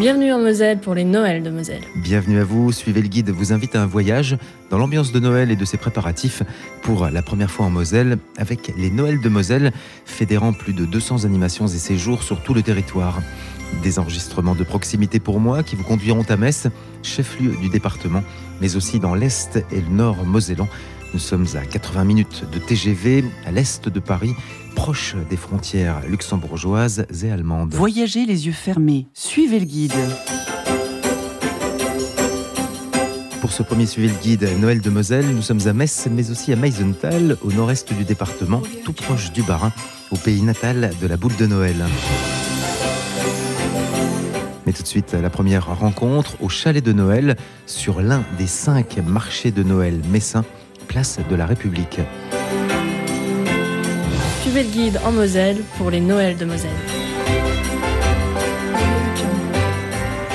Bienvenue en Moselle pour les Noëls de Moselle. Bienvenue à vous, suivez le guide vous invite à un voyage dans l'ambiance de Noël et de ses préparatifs pour la première fois en Moselle avec les Noëls de Moselle, fédérant plus de 200 animations et séjours sur tout le territoire. Des enregistrements de proximité pour moi qui vous conduiront à Metz, chef-lieu du département, mais aussi dans l'Est et le Nord mosellan. Nous sommes à 80 minutes de TGV à l'Est de Paris proche des frontières luxembourgeoises et allemandes. Voyagez les yeux fermés, suivez le guide. Pour ce premier suivi le guide Noël de Moselle, nous sommes à Metz, mais aussi à Meisenthal, au nord-est du département, tout proche du Bas-Rhin, au pays natal de la boule de Noël. Mais tout de suite, la première rencontre au chalet de Noël, sur l'un des cinq marchés de Noël messins, place de la République. Suivez le guide en Moselle pour les Noëls de Moselle.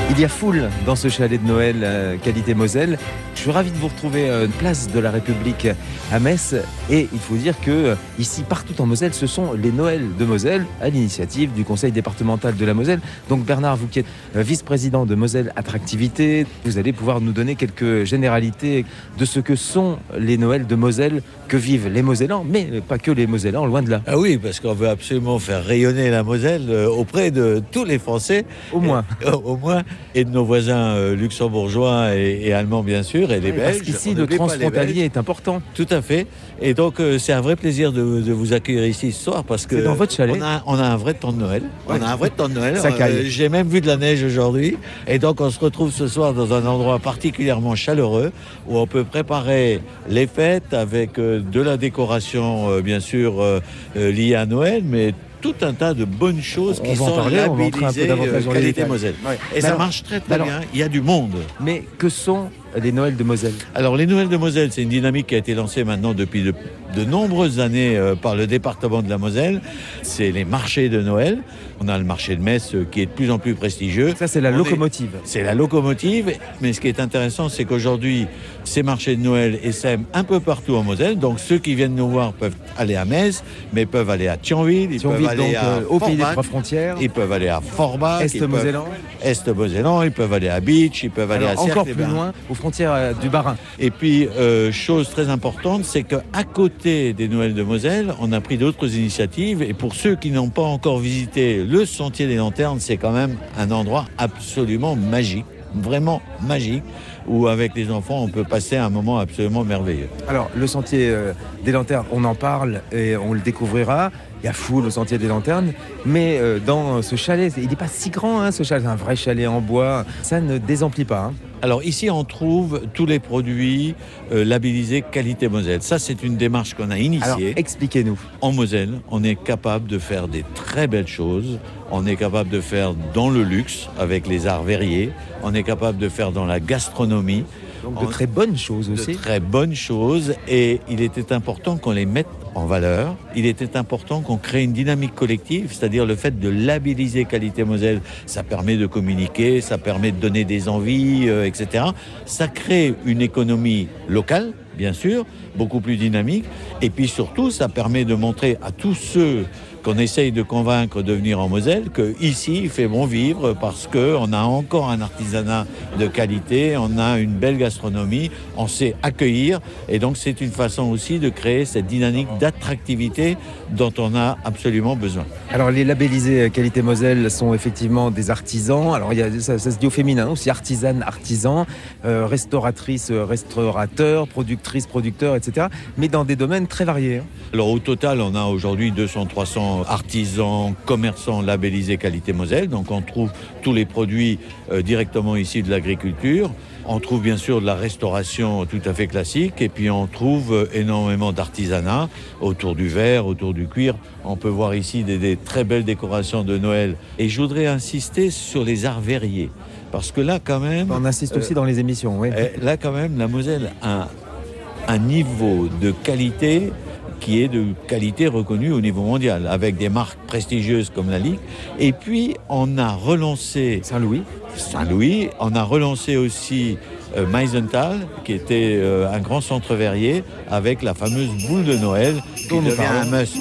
Il y a foule dans ce chalet de Noël euh, qualité Moselle. Je suis ravi de vous retrouver euh, une place de la République à Metz. Et il faut dire que euh, ici, partout en Moselle, ce sont les Noëls de Moselle à l'initiative du Conseil départemental de la Moselle. Donc Bernard, vous qui êtes vice-président de Moselle Attractivité, vous allez pouvoir nous donner quelques généralités de ce que sont les Noëls de Moselle que vivent les Mosellans, mais pas que les Mosellans, loin de là. Ah oui, parce qu'on veut absolument faire rayonner la Moselle auprès de tous les Français. Au moins. au moins et de nos voisins euh, luxembourgeois et, allemands, bien sûr, Parce qu'ici, le transfrontalier est important. Tout à fait. Et donc, euh, c'est un vrai plaisir de, vous accueillir ici ce soir parce que. dans votre chalet. On a, un vrai temps de Noël. On a un vrai temps de Noël. Euh, j'ai même vu de la neige aujourd'hui. Et donc, on se retrouve ce soir dans un endroit particulièrement chaleureux où on peut préparer les fêtes avec de la décoration, bien sûr, liée à Noël, mais tout un tas de bonnes choses qui sont parler, labellisées euh, qualité Moselle. Et ça marche très très bien. Il y a du monde. Mais que sont les Noëls de Moselle? Alors les Noëls de Moselle, c'est une dynamique qui a été lancée maintenant depuis de, nombreuses années euh, par le département de la Moselle. C'est les marchés de Noël. On a le marché de Metz euh, qui est de plus en plus prestigieux. Ça c'est la locomotive. C'est la locomotive. Mais ce qui est intéressant, c'est qu'aujourd'hui, ces marchés de Noël essaiment un peu partout en Moselle. Donc ceux qui viennent nous voir peuvent aller à Metz, mais peuvent aller à Thionville, ils peuvent aller à euh, au pays des trois frontières. Ils peuvent aller à Forbach, Est Mosellan, Est Mosellan, ils peuvent aller à Beach, ils peuvent aller à encore plus loin, frontières euh, du Bas-Rhin. Et puis, euh, chose très importante, c'est qu'à côté des Noëls de Moselle, on a pris d'autres initiatives. Et pour ceux qui n'ont pas encore visité le Sentier des Lanternes, c'est quand même un endroit absolument magique, vraiment magique où avec les enfants on peut passer un moment absolument merveilleux. Alors le sentier euh, des lanternes, on en parle et on le découvrira il y a foule au sentier des lanternes, mais euh, dans ce chalet, il n'est pas si grand, hein, ce chalet, c'est un vrai chalet en bois, ça ne désemplit pas. Hein. Alors ici, on trouve tous les produits euh, labellisés qualité Moselle. Ça, c'est une démarche qu'on a initiée. expliquez-nous. En Moselle, on est capable de faire des très belles choses. On est capable de faire dans le luxe avec les arts verriers. On est capable de faire dans la gastronomie. Donc de très bonnes choses aussi. De très bonnes choses. Et il était important qu'on les mette en valeur. Il était important qu'on crée une dynamique collective, c'est-à-dire le fait de labelliser Qualité Moselle, ça permet de communiquer, ça permet de donner des envies, euh, etc. Ça crée une économie locale, bien sûr, beaucoup plus dynamique. Et puis surtout, ça permet de montrer à tous ceux qu'on essaye de convaincre de venir en Moselle, qu'ici, il fait bon vivre parce qu'on a encore un artisanat de qualité, on a une belle gastronomie, on sait accueillir. Et donc, c'est une façon aussi de créer cette dynamique d'attractivité dont on a absolument besoin. Alors, les labellisés qualité Moselle sont effectivement des artisans. Alors, ça, se dit au féminin aussi, artisane, artisan, euh, restauratrice, restaurateur, productrice, producteur, etc. Mais dans des domaines très variés. Hein. Alors, au total, on a aujourd'hui 200-300 artisans, commerçants labellisés qualité Moselle. Donc on trouve tous les produits euh, directement ici de l'agriculture. On trouve bien sûr de la restauration tout à fait classique et puis on trouve euh, énormément d'artisanat autour du verre, autour du cuir. On peut voir ici des, très belles décorations de Noël. Et je voudrais insister sur les arts verriers. Parce que là, quand même. On insiste aussi dans les émissions, oui. Euh, là, quand même, la Moselle a un niveau de qualité qui est de qualité reconnue au niveau mondial, avec des marques prestigieuses comme la Ligue. Et puis, on a relancé... Saint-Louis Saint-Louis. On a relancé aussi euh, Meisenthal, qui était euh, un grand centre verrier, avec la fameuse boule de Noël, qui devient un must.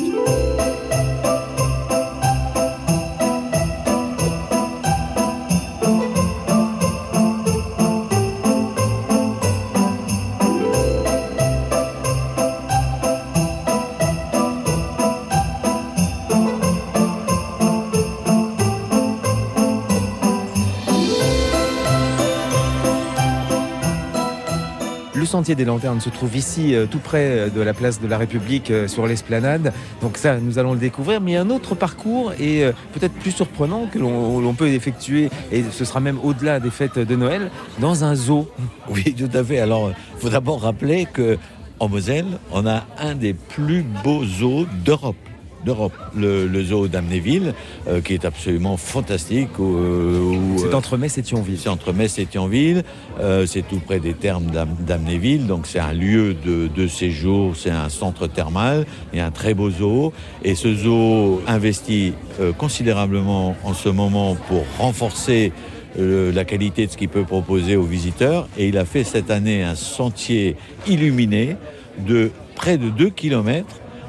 Sentier des lanternes se trouve ici, euh, tout près euh, de la place de la République, euh, sur l'esplanade. Donc ça, nous allons le découvrir. Mais un autre parcours euh, peut-être plus surprenant que l'on l'on peut effectuer, et ce sera même au-delà des fêtes de Noël, dans un zoo. Oui, tout à fait. Alors, il faut d'abord rappeler que en Moselle, on a un des plus beaux zoos d'Europe. D'Europe, le, le zoo d'Amnéville, euh, qui est absolument fantastique. où, euh, où, C'est euh, entre Metz et Thionville. c'est entre Metz et Thionville, euh, c'est tout près des thermes d'Am- d'Amnéville, donc c'est un lieu de, de séjour, c'est un centre thermal, il y a un très beau zoo, et ce zoo investit euh, considérablement en ce moment pour renforcer euh, la qualité de ce qu'il peut proposer aux visiteurs, et il a fait cette année un sentier illuminé de près de 2 km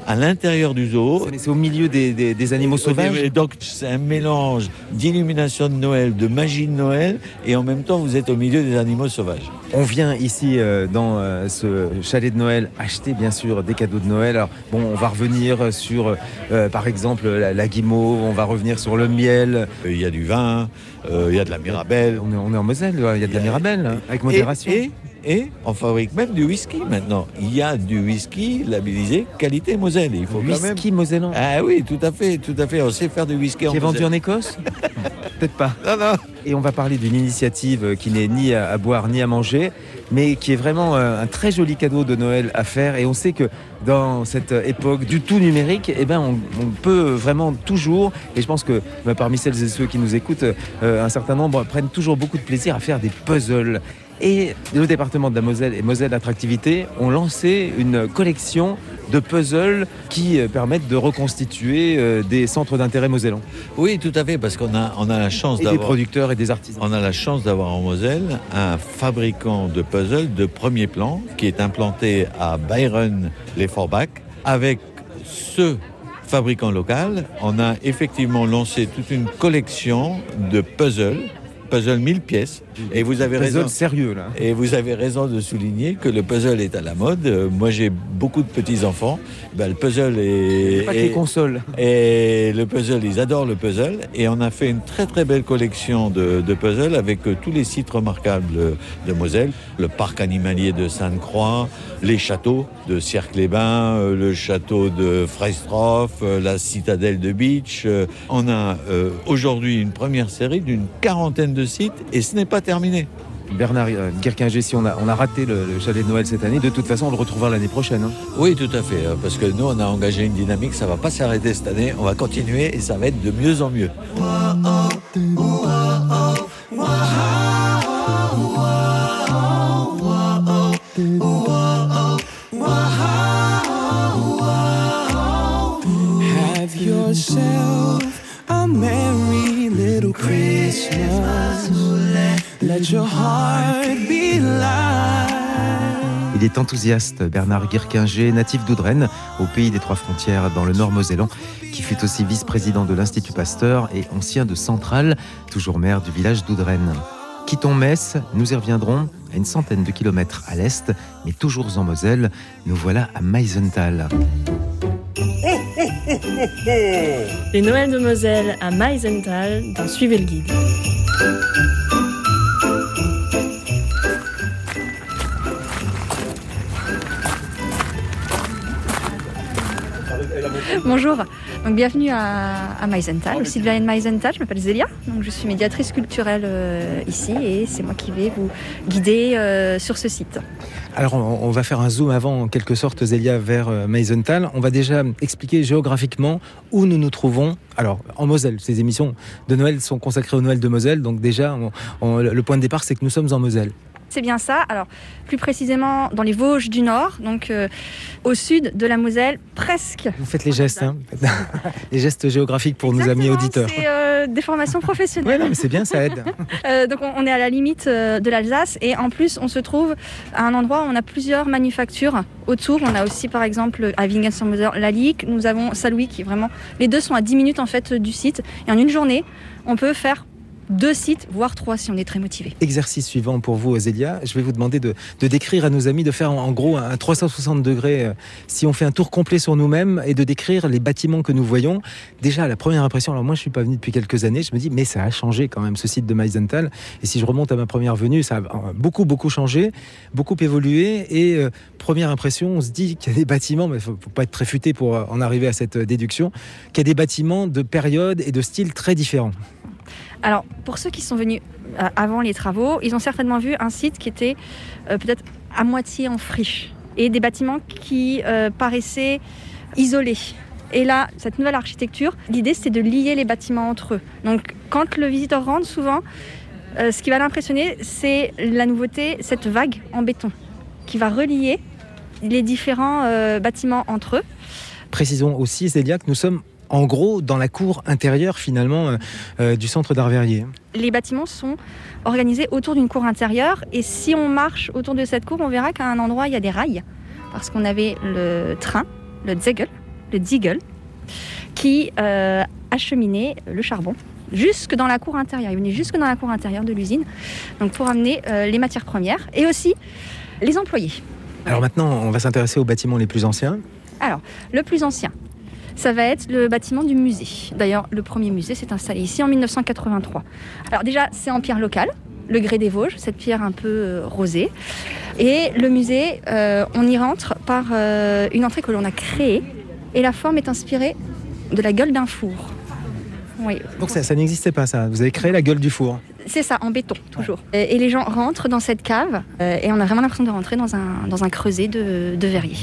à l'intérieur du zoo, c'est au milieu des, des- des animaux sauvages. et donc c'est un mélange d'illumination de Noël, de magie de Noël, et en même temps vous êtes au milieu des animaux sauvages. On vient ici euh, dans euh, ce chalet de Noël acheter bien sûr des cadeaux de Noël. Alors, bon, on va revenir sur euh, par exemple la, la guimauve, on va revenir sur le miel. Il y a du vin, il y a de la mirabelle. On est, on est en Moselle, il y a de la mirabelle, hein, avec modération. Et, et, et on fabrique même du whisky maintenant. Il y a du whisky labellisé qualité Moselle. Il faut quand même. whisky mosellan. Ah oui, tout à fait, tout à fait. On sait faire du whisky en Qui est vendu Moselle. en Écosse Peut-être pas. Non, non. Et on va parler d'une initiative qui n'est ni à, boire ni à manger, mais qui est vraiment euh, un très joli cadeau de Noël à faire. Et on sait que dans cette époque du tout numérique, eh ben, on, on peut vraiment toujours, et je pense que bah, parmi celles et ceux qui nous écoutent, euh, un certain nombre prennent toujours beaucoup de plaisir à faire des puzzles. Et le département de la Moselle et Moselle Attractivité ont lancé une collection de puzzles qui euh, permettent de reconstituer euh, des centres d'intérêt mosellans. Oui, tout à fait, parce qu'on a, on a la chance Et des d'avoir. producteurs et des artisans. On a la chance d'avoir en Moselle un fabricant de puzzles de premier plan qui est implanté à Byron, les Forbach. Avec ce fabricant local, on a effectivement lancé toute une collection de puzzles, puzzles 1000 pièces. Et vous avez Puzzle raison. sérieux là. Et vous avez raison de souligner que le puzzle est à la mode. Euh, Moi, j'ai beaucoup de petits-enfants. Ben, le puzzle est... Pas que les consoles. et le puzzle, ils adorent le puzzle. Et on a fait une très très belle collection de, de puzzles avec euh, tous les sites remarquables de Moselle. Le parc animalier de Sainte-Croix, les châteaux de Cirque-les-Bains, euh, le château de Freistroff, la citadelle de Beach. On a aujourd'hui une première série d'une quarantaine de sites et ce n'est pas terminé. Bernard euh, Guerquinger, si on a, on a raté le, le chalet de Noël cette année, de toute façon on le retrouvera l'année prochaine. hein. Oui, tout à fait. euh, Parce que nous, on a engagé une dynamique, ça va pas s'arrêter cette année. On va continuer et ça va être de mieux en mieux. Il est enthousiaste, Bernard Guerquinger, natif d'Oudren, au pays des Trois Frontières, dans le nord mosellan, qui fut aussi vice-président de l'Institut Pasteur et ancien de Centrale, toujours maire du village d'Oudren. Quittons Metz, nous y reviendrons à une centaine de kilomètres à l'est, mais toujours en Moselle. Nous voilà à Meisenthal. Les Noëls de Moselle à Meisenthal dans Suivez le guide. Bonjour, donc bienvenue à, à Meisenthal, au citoyenne Meisenthal. Je m'appelle Zélia, je suis médiatrice culturelle euh, ici et c'est moi qui vais vous guider euh, sur ce site. Alors, on, va faire un zoom avant, en quelque sorte, Zélia, vers euh, Meisenthal. On va déjà expliquer géographiquement où nous nous trouvons. Alors, en Moselle, ces émissions de Noël sont consacrées au Noël de Moselle. Donc, déjà, le point de départ, c'est que nous sommes en Moselle. C'est bien ça. Alors, plus précisément dans les Vosges du Nord, donc euh, au sud de la Moselle, presque. Vous faites les gestes, hein les gestes géographiques pour nos amis auditeurs. C'est euh, des formations professionnelles. Oui, mais c'est bien, ça aide. Euh, donc on, est à la limite de l'Alsace et en plus on se trouve à un endroit où on a plusieurs manufactures autour. On a aussi par exemple à Wingen-sur-Moser la Ligue, nous avons Saint-Louis qui est vraiment... Les deux sont à 10 minutes en fait du site et en une journée on peut faire deux sites, voire trois si on est très motivé. Exercice suivant pour vous, Zélia. Je vais vous demander de, décrire à nos amis, de faire en, gros un 360 degrés, euh, si on fait un tour complet sur nous-mêmes, et de décrire les bâtiments que nous voyons. Déjà, la première impression, alors moi je suis pas venu depuis quelques années, je me dis, mais ça a changé quand même ce site de Meisenthal. Et si je remonte à ma première venue, ça a euh, beaucoup, beaucoup changé, beaucoup évolué. Et euh, première impression, on se dit qu'il y a des bâtiments, mais il faut, faut pas être très futé pour en arriver à cette déduction, qu'il y a des bâtiments de période et de style très différents. Alors, pour ceux qui sont venus euh, avant les travaux, ils ont certainement vu un site qui était euh, peut-être à moitié en friche et des bâtiments qui euh, paraissaient isolés. Et là, cette nouvelle architecture, l'idée c'est de lier les bâtiments entre eux. Donc, quand le visiteur rentre, souvent, ce qui va l'impressionner, c'est la nouveauté, cette vague en béton qui va relier les différents bâtiments entre eux. Précisons aussi, Zélia, que nous sommes en gros dans la cour intérieure finalement euh, euh, du centre d'art verrier. les bâtiments sont organisés autour d'une cour intérieure et si on marche autour de cette cour, on verra qu'à un endroit il y a des rails parce qu'on avait le train, le Zegel, le qui euh, acheminait le charbon jusque dans la cour intérieure. Il venait jusque dans la cour intérieure de l'usine, donc pour amener euh, les matières premières et aussi les employés. Alors maintenant, on va s'intéresser aux bâtiments les plus anciens. Alors, le plus ancien, ça va être le bâtiment du musée. D'ailleurs, le premier musée s'est installé ici en 1983. Alors déjà, c'est en pierre locale, le grès des Vosges, cette pierre un peu euh, rosée. Et le musée, euh, on y rentre par euh, une entrée que l'on a créée. Et la forme est inspirée de la gueule d'un four. Oui, Donc ça, ça n'existait pas ça. Vous avez créé la gueule du four. c'est ça, en béton, toujours. Et, et les gens rentrent dans cette cave euh, et on a vraiment l'impression de rentrer dans un, dans un creuset de, de verrier.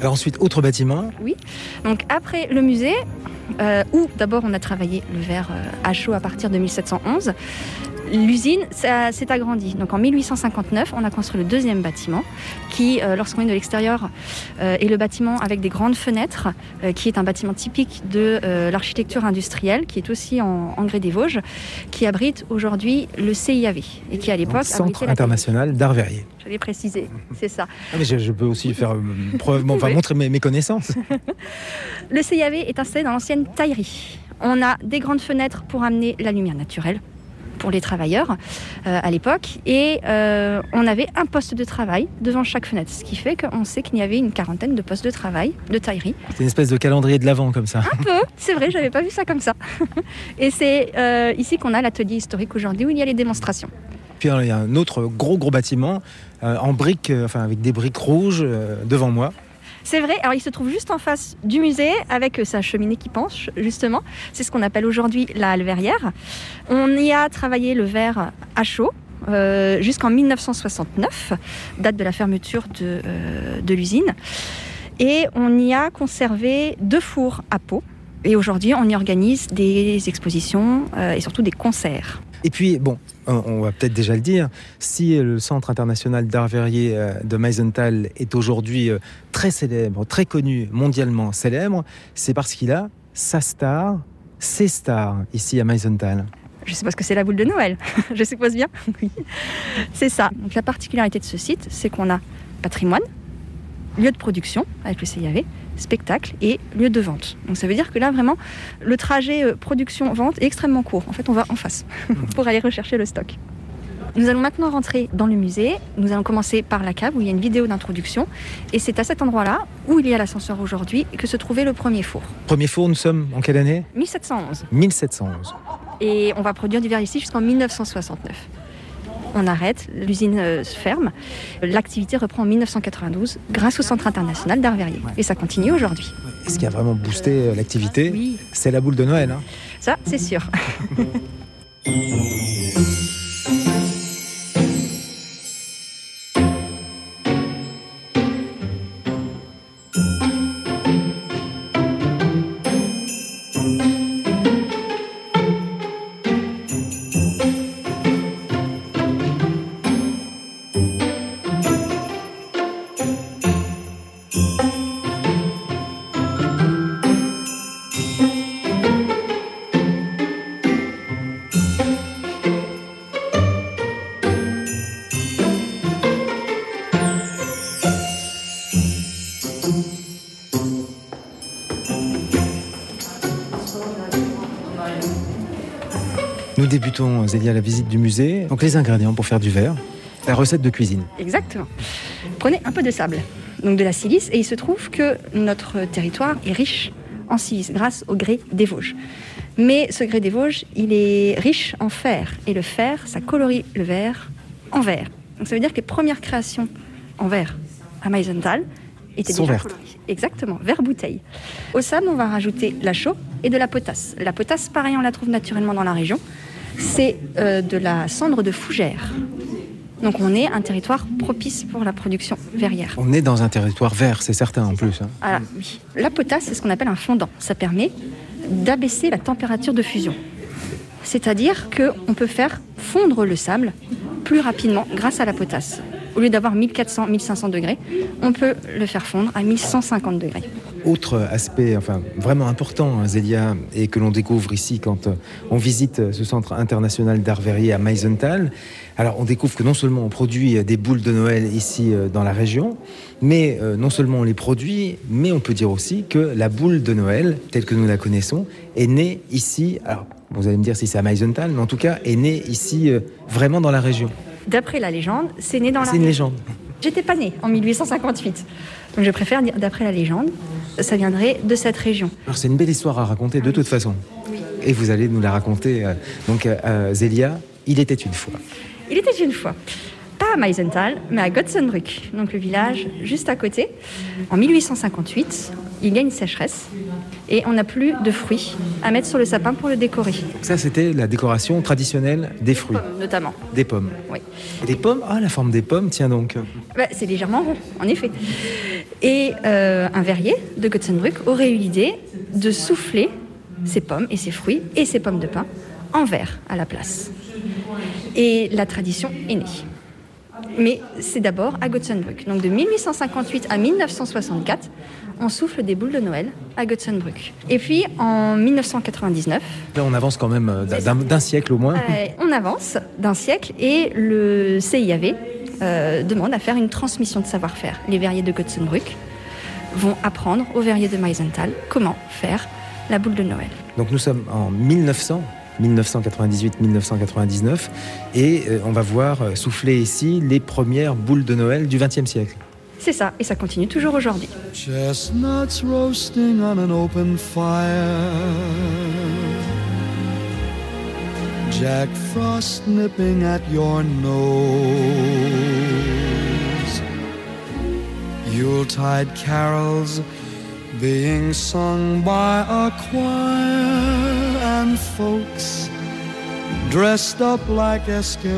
Alors ensuite, autre bâtiment. Donc après le musée, euh, où d'abord on a travaillé le verre euh, à chaud à partir de 1711, l'usine s'est agrandie. Donc en 1859, on a construit le deuxième bâtiment, qui, euh, lorsqu'on est de l'extérieur, euh, est le bâtiment avec des grandes fenêtres, euh, qui est un bâtiment typique de l'architecture industrielle, qui est aussi en, en grès des Vosges, qui abrite aujourd'hui le CIAV et qui à l'époque Centre international d'art verrier. J'allais préciser, c'est ça. Ah, mais je, je peux aussi faire preuve, enfin, Oui. montrer mes, mes connaissances. Le CIAV est installé dans l'ancienne taillerie. On a des grandes fenêtres pour amener la lumière naturelle pour les travailleurs euh, à l'époque et euh, on avait un poste de travail devant chaque fenêtre, ce qui fait qu'on sait qu'il y avait une quarantaine de postes de travail de taillerie. C'est une espèce de calendrier de l'avant comme ça. Un peu, c'est vrai, j'avais pas vu ça comme ça. et c'est euh, ici qu'on a l'atelier historique aujourd'hui où il y a les démonstrations. Puis alors, il y a un autre gros gros bâtiment en briques, enfin avec des briques rouges devant moi. C'est vrai, alors il se trouve juste en face du musée avec euh, sa cheminée qui penche, justement. C'est ce qu'on appelle aujourd'hui la halle verrière. On y a travaillé le verre à chaud. euh, jusqu'en 1969, date de la fermeture de, euh, de l'usine. Et on y a conservé deux fours à peau. Et aujourd'hui, on y organise des expositions euh, et surtout des concerts. Et puis, bon, on va peut-être déjà le dire, si le Centre international d'art verrier euh, de Meisenthal est aujourd'hui euh, très célèbre, très connu, mondialement célèbre, c'est parce qu'il a sa star, ses stars ici à Meisenthal. Je suppose que c'est la boule de Noël. Je suppose bien. Oui. C'est ça. Donc la particularité de ce site, c'est qu'on a patrimoine, lieu de production avec le CIAV, spectacle et lieu de vente. Donc ça veut dire que là vraiment le trajet euh, production-vente est extrêmement court. En fait on va en face pour aller rechercher le stock. Nous allons maintenant rentrer dans le musée. Nous allons commencer par la cave où il y a une vidéo d'introduction. Et c'est à cet endroit-là, où il y a l'ascenseur aujourd'hui, que se trouvait le premier four. Premier four, nous sommes en quelle année? 1711. 1711. Et on va produire du verre ici jusqu'en 1969. On arrête, l'usine euh, se ferme. L'activité reprend en 1992 grâce au Centre international d'art verrier. Et ça continue aujourd'hui. Et ce qui a vraiment boosté euh, l'activité, Oui, c'est la boule de Noël. hein. ça c'est sûr. débutons, Zélia, la visite du musée. Donc les ingrédients pour faire du verre, la recette de cuisine. Exactement. Prenez un peu de sable, donc de la silice, et il se trouve que notre territoire est riche en silice grâce au grès des Vosges. Mais ce grès des Vosges, il est riche en fer, et le fer, ça colorie le verre en vert. Donc ça veut dire que les premières créations en verre à Meisenthal étaient Sont déjà vertes. Exactement, verre bouteille. Au sable, on va rajouter la chaux et de la potasse. La potasse, pareil, on la trouve naturellement dans la région. C'est euh, de la cendre de fougère. Donc on est un territoire propice pour la production verrière. On est dans un territoire vert, c'est certain en plus. hein. Oui. La potasse, c'est ce qu'on appelle un fondant. Ça permet d'abaisser la température de fusion. C'est-à-dire qu'on peut faire fondre le sable plus rapidement grâce à la potasse. Au lieu d'avoir 1400-1500 degrés, on peut le faire fondre à 1150 degrés. Autre aspect enfin, vraiment important, hein, Zélia, et que l'on découvre ici quand euh, on visite euh, ce centre international d'art verrier à Meisenthal. Alors on découvre que non seulement on produit euh, des boules de Noël ici dans la région, mais non seulement on les produit, mais on peut dire aussi que la boule de Noël, telle que nous la connaissons, est née ici. Alors vous allez me dire si c'est à Meisenthal, mais en tout cas est née ici vraiment dans la région. D'après la légende, c'est né dans la C'est une légende. J'étais pas née en 1858. Donc je préfère dire d'après la légende, ça viendrait de cette région. Alors c'est une belle histoire à raconter de toute façon. Et vous allez nous la raconter. euh, donc euh, Zélia, il était une fois. Il était une fois, pas à Meisenthal, mais à Gotzenbrück, donc le village juste à côté. En 1858, il y a une sécheresse et on n'a plus de fruits à mettre sur le sapin pour le décorer, Ça c'était la décoration traditionnelle des fruits, notamment. des pommes. Oui. Et des pommes? Ah la forme des pommes, tiens donc. Bah, c'est légèrement rond, en effet. Et euh, un verrier de Gotzenbrück aurait eu l'idée de souffler ces pommes et ces fruits et ces pommes de pin en verre à la place. Et la tradition est née. Mais c'est d'abord à Gotzenbrück. Donc de 1858 à 1964, on souffle des boules de Noël à Gotzenbrück. Et puis en 1999, Là on avance quand même euh, d'un siècle au moins. euh, on avance d'un siècle et le CIAV euh, demande à faire une transmission de savoir-faire. Les verriers de Gotzenbrück vont apprendre aux verriers de Meisenthal comment faire la boule de Noël. Donc nous sommes en 1900. 1998-1999 et euh, on va voir souffler ici les premières boules de Noël du XXe siècle. C'est ça, et ça continue toujours aujourd'hui. Chestnuts roasting on an open fire. Jack Frost nipping at your nose. Yuletide carols being sung by a choir and folks dressed up like Eskimos.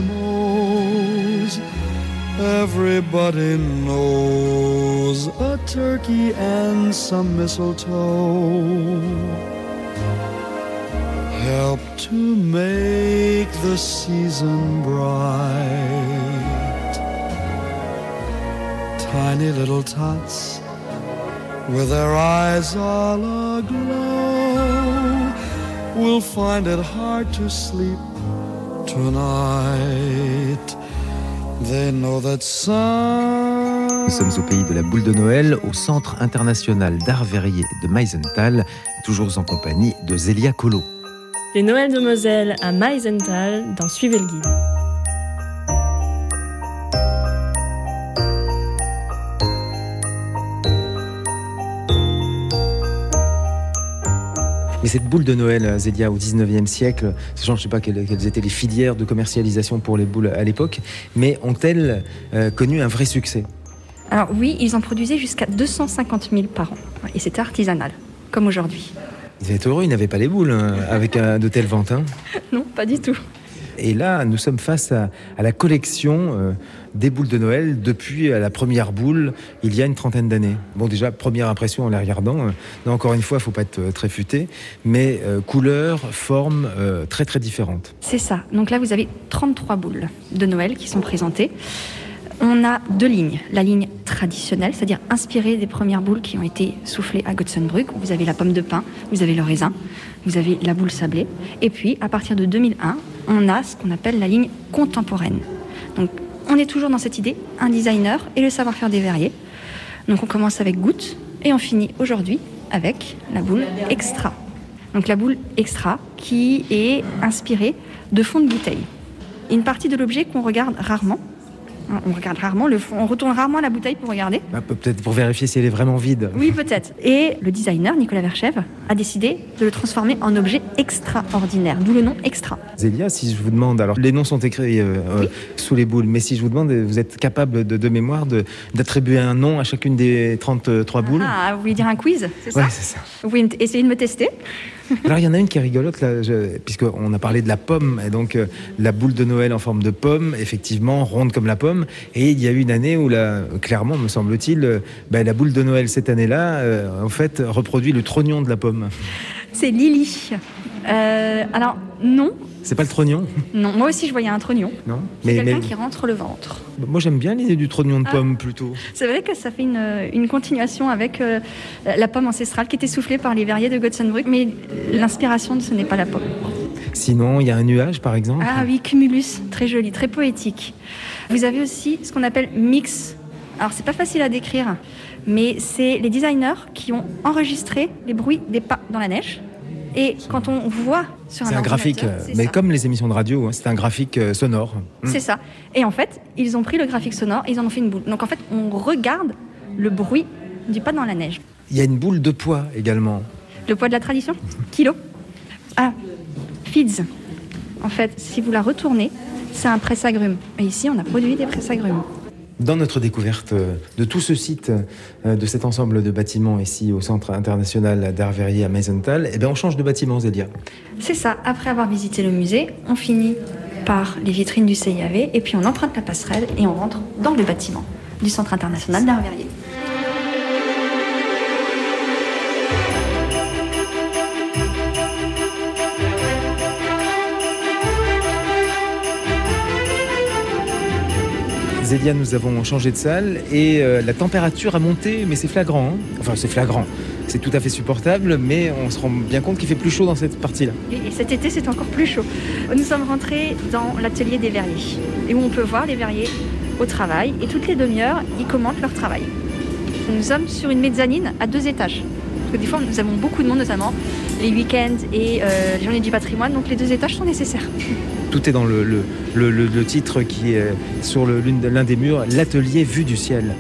Everybody knows a turkey and some mistletoe help to make the season bright. Tiny little tots with their eyes all aglow will find it hard to sleep tonight. Nous sommes au pays de la boule de Noël, au Centre international d'art verrier de Meisenthal, toujours en compagnie de Zélia Colo. Les Noëls de Moselle à Meisenthal dans Suivez le guide. Mais cette boule de Noël, Zélia, au 19e siècle, sachant je ne sais pas quelles, quelles, étaient les filières de commercialisation pour les boules à l'époque, mais ont-elles euh, connu un vrai succès? Alors oui, ils en produisaient jusqu'à 250 000 par an. Et c'était artisanal, comme aujourd'hui. Ils étaient heureux, ils n'avaient pas les boules hein, avec euh, de telles ventes. Hein? Non, pas du tout. Et là, nous sommes face à, à la collection euh, des boules de Noël depuis la première boule, il y a une trentaine d'années. Bon, déjà, première impression en les regardant, euh, non, encore une fois, il ne faut pas être très futé, mais euh, couleurs, formes euh, très très différentes. C'est ça. Donc là, vous avez 33 boules de Noël qui sont présentées. On a deux lignes. La ligne traditionnelle, c'est-à-dire inspirée des premières boules qui ont été soufflées à Gotzenbrück. Vous avez la pomme de pin, vous avez le raisin, vous avez la boule sablée. Et puis, à partir de 2001, on a ce qu'on appelle la ligne contemporaine. Donc, on est toujours dans cette idée, un designer et le savoir-faire des verriers. Donc, on commence avec goutte et on finit aujourd'hui avec la boule extra. Donc, la boule extra qui est inspirée de fond de bouteille. Une partie de l'objet qu'on regarde rarement, on regarde rarement le fond, on retourne rarement la bouteille pour regarder. Bah, peut-être pour vérifier si elle est vraiment vide. Oui, peut-être. Et le designer, Nicolas Verchève, a décidé de le transformer en objet extraordinaire, d'où le nom extra. Zélia, si je vous demande, alors les noms sont écrits euh, oui. sous les boules, mais si je vous demande, vous êtes capable de, de mémoire d'attribuer un nom à chacune des 33 boules? Ah, vous voulez dire un quiz C'est ça? Oui, c'est ça. Vous pouvez essayer de me tester alors il y en a une qui est rigolote là, puisqu'on a parlé de la pomme et donc euh, la boule de Noël en forme de pomme, effectivement ronde comme la pomme. Et il y a eu une année où là, clairement, me semble-t-il, euh, ben, la boule de Noël cette année-là, euh, en fait, reproduit le trognon de la pomme. C'est Lily. Euh, alors non. C'est pas le trognon Non, moi aussi je voyais un trognon. Non. Mais quelqu'un mais... qui rentre le ventre. Moi j'aime bien l'idée du trognon de pomme ah. plutôt. C'est vrai que ça fait une, une continuation avec euh, la pomme ancestrale qui était soufflée par les verriers de Gotzenbrück, mais l'inspiration ce n'est pas la pomme. Sinon, il y a un nuage par exemple. Ah oui, cumulus, très joli, très poétique. Vous avez aussi ce qu'on appelle mix. Alors c'est pas facile à décrire, mais c'est les designers qui ont enregistré les bruits des pas dans la neige. Et quand on voit sur un, c'est un graphique, mais ça. comme les émissions de radio, hein, c'est un graphique euh, sonore. C'est mmh. ça. Et en fait, ils ont pris le graphique sonore, ils en ont fait une boule. Donc en fait, on regarde le bruit du pas dans la neige. Il y a une boule de poids également. Le poids de la tradition? Kilo? Ah, Fids. En fait, si vous la retournez, c'est un presse-agrumes. Et ici, on a produit des presse-agrumes. Dans notre découverte de tout ce site, de cet ensemble de bâtiments ici au Centre international d'art verrier à Meisenthal, eh bien on change de bâtiment, Zélia. C'est ça. Après avoir visité le musée, on finit par les vitrines du CIAV et puis on emprunte la passerelle et on rentre dans le bâtiment du Centre international d'art verrier. Zélia, nous avons changé de salle et euh, la température a monté, mais c'est flagrant. Hein enfin, c'est flagrant. C'est tout à fait supportable, mais on se rend bien compte qu'il fait plus chaud dans cette partie-là. Et cet été, c'est encore plus chaud. Nous sommes rentrés dans l'atelier des verriers, et où on peut voir les verriers au travail, et toutes les demi-heures, ils commentent leur travail. Nous sommes sur une mezzanine à deux étages. Parce que des fois, nous avons beaucoup de monde, notamment les week-ends et euh, les journées du patrimoine, donc les deux étages sont nécessaires. Tout est dans le, titre qui est sur l'un des murs, l'atelier vue du ciel.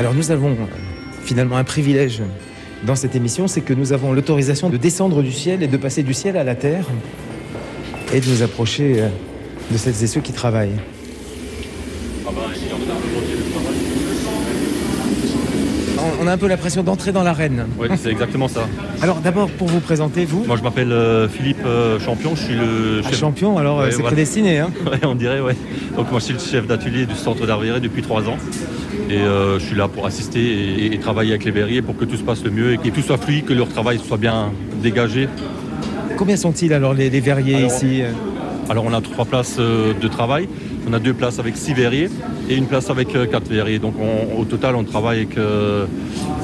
Alors nous avons finalement un privilège dans cette émission, c'est que nous avons l'autorisation de descendre du ciel et de passer du ciel à la terre et de nous approcher de celles et ceux qui travaillent. On a un peu l'impression d'entrer dans l'arène. Oui, c'est exactement ça. Alors d'abord, pour vous présenter, vous Moi, je m'appelle euh, Philippe euh, Champion, je suis le chef... Ah, champion, alors ouais, c'est voilà. prédestiné, hein ouais, on dirait, ouais. Donc moi, je suis le chef d'atelier du centre verrier depuis trois ans. Et euh, je suis là pour assister et, et, travailler avec les verriers pour que tout se passe le mieux et que tout soit fluide, que leur travail soit bien dégagé. Combien sont-ils alors les, les verriers alors, ici alors on a trois places de travail. On a deux places avec six verriers et une place avec euh, quatre verriers. Donc on- au total, on travaille avec euh,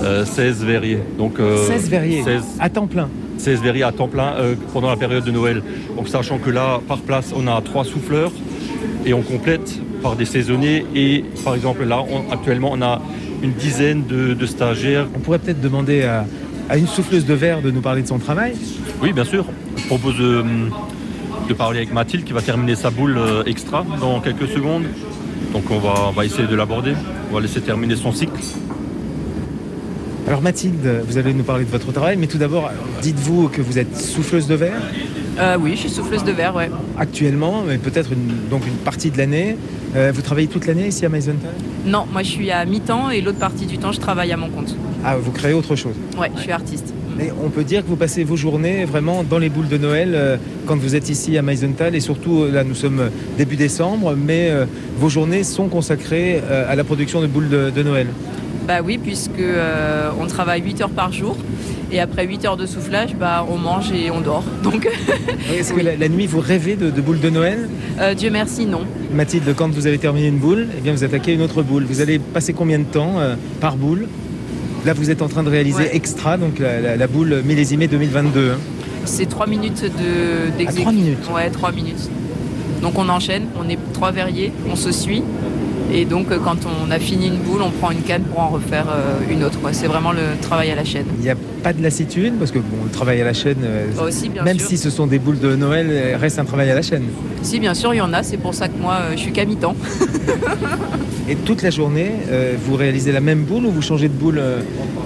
euh, 16 verriers. Donc, euh, 16 verriers 16, à temps plein. 16 verriers à temps plein euh, pendant la période de Noël. Donc sachant que là, par place, on a trois souffleurs et on complète par des saisonniers. Et par exemple, là, on- actuellement, on a une dizaine de, de stagiaires. On pourrait peut-être demander à, à une souffleuse de verre de nous parler de son travail. Oui, bien sûr. Je propose de parler avec Mathilde qui va terminer sa boule euh, extra dans quelques secondes. Donc on va, on va essayer de l'aborder. On va laisser terminer son cycle. Alors Mathilde, vous allez nous parler de votre travail, mais tout d'abord, dites-vous que vous êtes souffleuse de verre? Euh, oui, je suis souffleuse de verre, ouais. actuellement, mais peut-être une, donc une partie de l'année. Euh, vous travaillez toute l'année ici à Meisenthal Non, moi je suis à mi-temps et l'autre partie du temps je travaille à mon compte. Ah, vous créez autre chose? Ouais, je suis artiste. On peut dire que vous passez vos journées vraiment dans les boules de Noël euh, quand vous êtes ici à Meisenthal et surtout euh, là nous sommes euh, début décembre, mais euh, vos journées sont consacrées euh, à la production de boules de, de Noël. Bah oui, puisque on travaille 8 heures par jour et après 8 heures de soufflage, bah on mange et on dort. Donc Est-ce que la, la nuit vous rêvez de, de boules de Noël? Euh, Dieu merci, non. Mathilde, quand vous avez terminé une boule, eh bien vous attaquez une autre boule. Vous allez passer combien de temps euh, par boule? Là vous êtes en train de réaliser Ouais. extra, donc la, la- la boule millésimée 2022. hein. C'est 3 minutes de À d'exécution. 3 minutes Ouais, 3 minutes. Donc on enchaîne, on est trois verriers, on se suit. Et donc euh, quand on a fini une boule, on prend une canne pour en refaire euh, une autre. C'est vraiment le travail à la chaîne. Il n'y a pas de lassitude parce que bon, le travail à la chaîne, euh, Bah aussi, bien même sûr. si ce sont des boules de Noël, reste un travail à la chaîne. Si, bien sûr, il y en a. C'est pour ça que moi, je suis qu'à mi-temps. Et toute la journée, vous réalisez la même boule ou vous changez de boule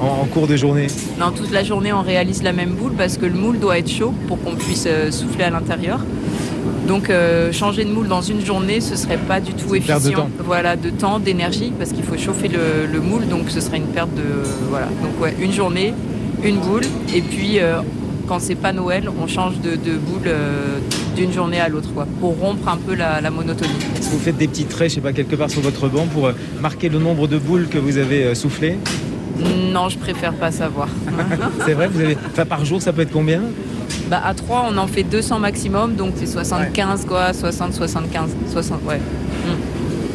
en, cours de journée? Non, toute la journée, on réalise la même boule parce que le moule doit être chaud pour qu'on puisse souffler à l'intérieur. Donc, euh, changer de moule dans une journée, ce serait pas du tout perte de efficient. temps. Voilà, de temps, d'énergie, parce qu'il faut chauffer le, le moule, donc ce serait une perte de voilà. Donc ouais, une journée, une boule, et puis euh, quand c'est pas Noël, on change de, de boule euh, d'une journée à l'autre, pour rompre un peu la, la monotonie. Est-ce que vous faites des petits traits, je sais pas, quelque part sur votre banc pour marquer le nombre de boules que vous avez soufflées? Non, je préfère pas savoir. C'est vrai, vous avez... enfin, par jour, ça peut être combien? Bah, à 3, on en fait 200 maximum, donc c'est 75, quoi, 60, 75, 60, ouais.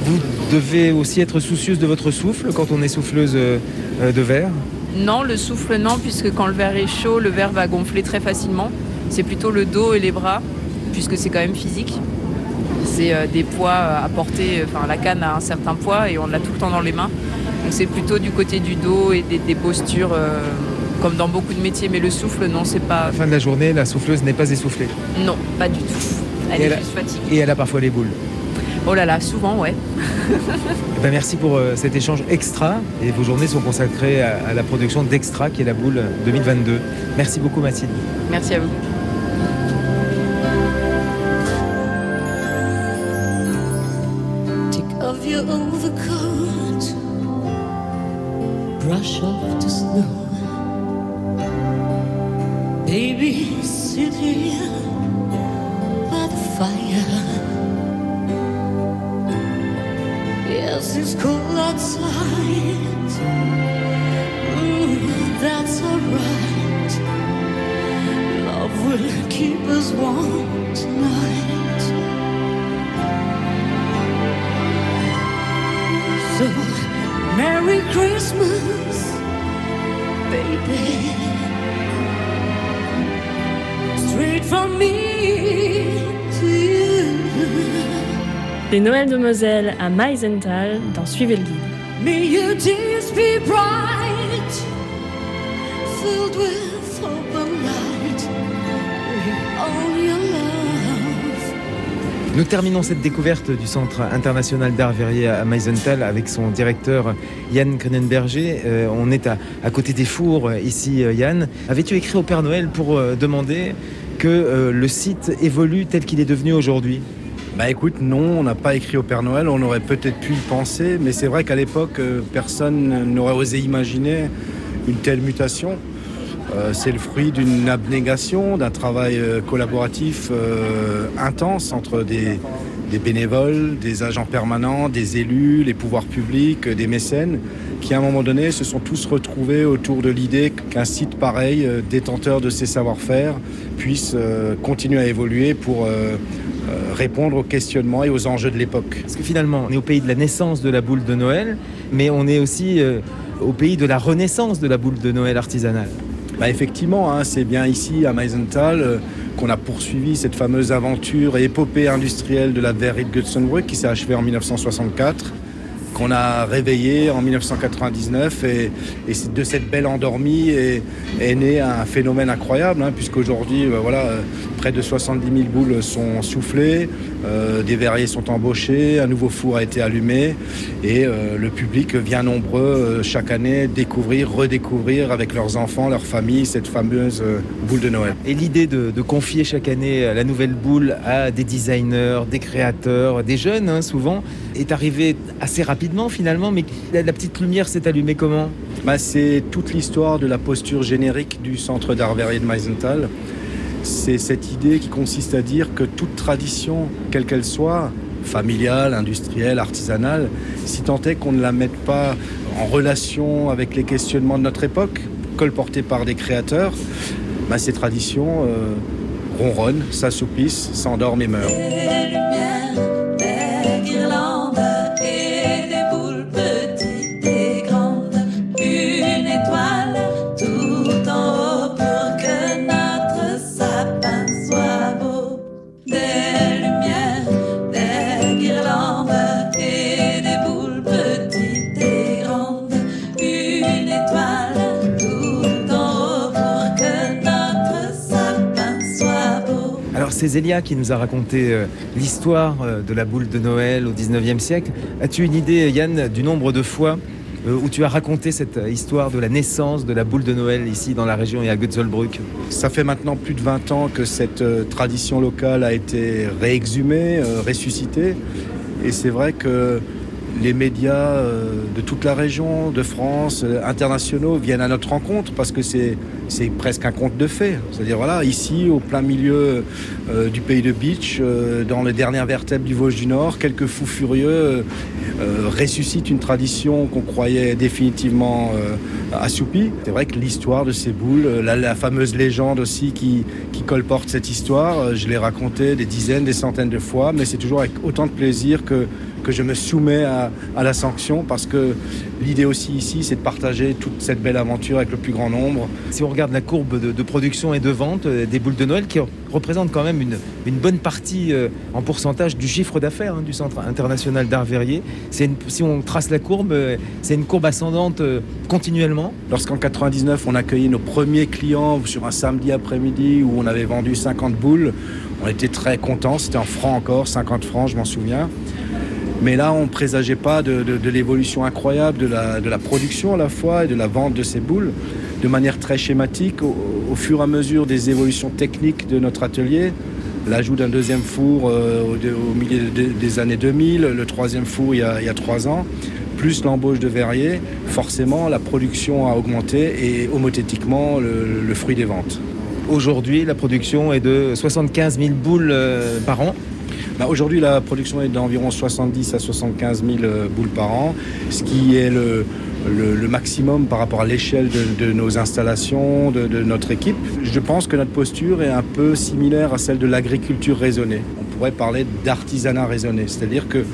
Vous devez aussi être soucieuse de votre souffle quand on est souffleuse euh, de verre. Non, le souffle, non, puisque quand le verre est chaud, le verre va gonfler très facilement. C'est plutôt le dos et les bras, puisque c'est quand même physique. C'est euh, des poids euh, à porter, enfin la canne a un certain poids et on l'a tout le temps dans les mains. Donc c'est plutôt du côté du dos et des, des postures, euh, comme dans beaucoup de métiers. Mais le souffle, non, c'est À pas. la fin de la journée, la souffleuse n'est pas essoufflée. Non, pas du tout. Elle Et est elle a- juste fatiguée. Et elle a parfois les boules. Oh là là, souvent, ouais. Eh ben, merci pour euh, cet échange extra. Et vos journées sont consacrées à, à la production d'Extra, qui est la boule 2022. Merci beaucoup, Mathilde. Merci à vous. Take off your overcoat, brush off the snow. Baby, sit here by the fire. Yes, it's cold outside. Mm, that's alright. Love will keep us warm tonight. So, Merry Christmas, Les Noëls de Moselle à Meisenthal dans Suivez le guide. May your days be bright, filled with hope and light. All your love. Nous terminons cette découverte du Centre international d'art verrier à Meisenthal avec son directeur Yann Cronenberger. Euh, on est à, à côté des fours euh, ici, euh, Yann. Avais-tu écrit au Père Noël pour euh, demander que euh, le site évolue tel qu'il est devenu aujourd'hui? Bah écoute, non, on n'a pas écrit au Père Noël, on aurait peut-être pu y penser, mais c'est vrai qu'à l'époque, euh, personne n'aurait osé imaginer une telle mutation. Euh, c'est le fruit d'une abnégation, d'un travail euh, collaboratif intense entre des, bénévoles, des agents permanents, des élus, les pouvoirs publics, des mécènes, qui à un moment donné se sont tous retrouvés autour de l'idée qu'un site pareil, détenteur de ses savoir-faire, puisse continuer à évoluer pour répondre aux questionnements et aux enjeux de l'époque. Parce que finalement, on est au pays de la naissance de la boule de Noël, mais on est aussi euh, au pays de la renaissance de la boule de Noël artisanale. Bah effectivement, hein, c'est bien ici à Meisenthal euh, qu'on a poursuivi cette fameuse aventure et épopée industrielle de la verrerie de Götzenbrück qui s'est achevée en 1964 qu'on a réveillé en 1999 et, de cette belle endormie est, né un phénomène incroyable hein, puisqu'aujourd'hui euh, voilà, euh, près de 70 000 boules sont soufflées, euh, des verriers sont embauchés, un nouveau four a été allumé et le public vient nombreux chaque année découvrir, redécouvrir avec leurs enfants, leurs familles cette fameuse boule de Noël. Et l'idée de, de confier chaque année la nouvelle boule à des designers, des créateurs, des jeunes hein, souvent, est arrivée assez rapidement finalement, mais la, la petite lumière s'est allumée comment? Bah, c'est toute l'histoire de la posture générique du centre d'art verrier de Meisenthal. C'est cette idée qui consiste à dire que toute tradition, quelle qu'elle soit, familiale, industrielle, artisanale, si tant est qu'on ne la mette pas en relation avec les questionnements de notre époque, colportés par des créateurs, bah, ces traditions euh, ronronnent, s'assoupissent, s'endorment et meurent. Beau. Alors c'est Zélia qui nous a raconté euh, l'histoire euh, de la boule de Noël au 19e siècle. As-tu une idée, Yann, du nombre de fois euh, où tu as raconté cette histoire de la naissance de la boule de Noël ici dans la région et à Götzelbrück Ça fait maintenant plus de 20 ans que cette tradition locale a été réexhumée, ressuscitée. Et c'est vrai que les médias euh, de toute la région, de France, euh, internationaux, viennent à notre rencontre parce que c'est presque un conte de fées. C'est-à-dire, voilà, ici, au plein milieu euh, du pays de Beach, dans les dernières vertèbres du Vosges du Nord, quelques fous furieux ressuscitent une tradition qu'on croyait définitivement assoupie. C'est vrai que l'histoire de ces boules, la, fameuse légende aussi qui, qui colporte cette histoire, je l'ai racontée des dizaines, des centaines de fois, mais c'est toujours avec autant de plaisir que, que je me soumets à, à la sanction parce que l'idée aussi ici, c'est de partager toute cette belle aventure avec le plus grand nombre. Si on regarde la courbe de, de production et de vente euh, des boules de Noël, qui représente quand même une, une bonne partie euh, en pourcentage du chiffre d'affaires hein, du Centre international d'art verrier, une- si on trace la courbe, euh, c'est une courbe ascendante euh, continuellement. Lorsqu'en 99, on accueillait nos premiers clients sur un samedi après-midi où on avait vendu 50 boules, on était très contents. C'était en francs encore, 50 francs, je m'en souviens. Mais là, on ne présageait pas de, l'évolution incroyable de la, production à la fois et de la vente de ces boules de manière très schématique au, fur et à mesure des évolutions techniques de notre atelier. L'ajout d'un deuxième four euh, au, milieu de- des années 2000, le troisième four il y a, trois ans, plus l'embauche de verriers, forcément la production a augmenté et homothétiquement le, le fruit des ventes. Aujourd'hui, la production est de 75 000 boules euh, par an. Bah, Aujourd'hui, la production est d'environ 70 à 75 000 euh, boules par an, ce qui est le, maximum par rapport à l'échelle de, nos installations, de, notre équipe. Je pense que notre posture est un peu similaire à celle de l'agriculture raisonnée. On pourrait parler d'artisanat raisonné, c'est-à-dire que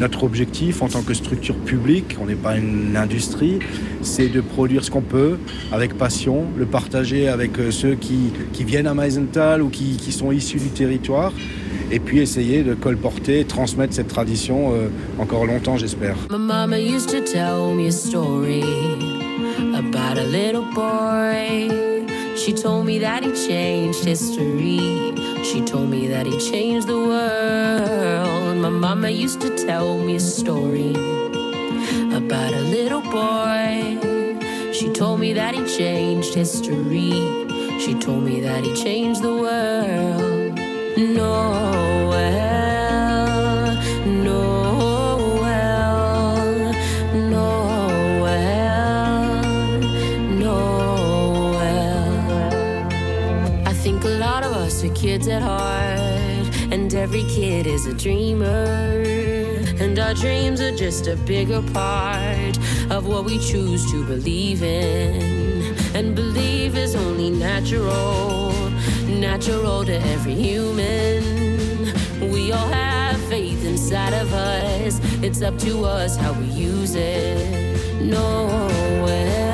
notre objectif en tant que structure publique, on n'est pas une industrie, c'est de produire ce qu'on peut avec passion, le partager avec euh, ceux qui, viennent à Meisenthal ou qui sont issus du territoire, et puis essayer de colporter, transmettre cette tradition euh, encore longtemps, j'espère. She told me that he changed history. She told me that he changed the world. My mama used to tell me a story about a little boy. She told me that he changed history. She told me that he changed the world. Kids at heart, and every kid is a dreamer. And our dreams are just a bigger part of what we choose to believe in. And believe is only natural, natural to every human. We all have faith inside of us. It's up to us how we use it. Noel, Noel,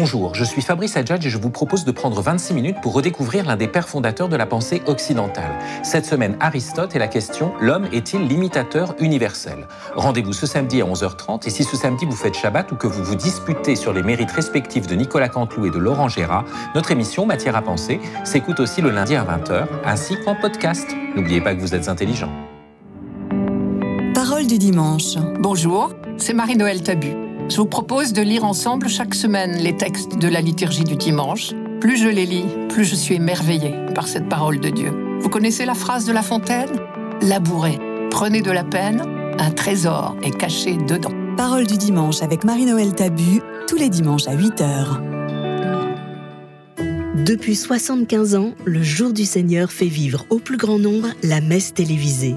Bonjour, je suis Fabrice Adjadj et je vous propose de prendre 26 minutes pour redécouvrir l'un des pères fondateurs de la pensée occidentale. Cette semaine, Aristote et la question L'homme est-il l'imitateur universel? Rendez-vous ce samedi à 11h30 et si ce samedi vous faites Shabbat ou que vous vous disputez sur les mérites respectifs de Nicolas Canteloup et de Laurent Gérard, notre émission Matière à penser s'écoute aussi le lundi à 20h ainsi qu'en podcast. N'oubliez pas que vous êtes intelligent. Parole du dimanche. Bonjour, c'est Marie-Noël Tabu. Je vous propose de lire ensemble chaque semaine les textes de la liturgie du dimanche. Plus je les lis, plus je suis émerveillée par cette parole de Dieu. Vous connaissez la phrase de La Fontaine? Labourez, prenez de la peine, un trésor est caché dedans. Parole du dimanche avec Marie-Noël Tabu, tous les dimanches à 8h. Depuis 75 ans, le Jour du Seigneur fait vivre au plus grand nombre la messe télévisée.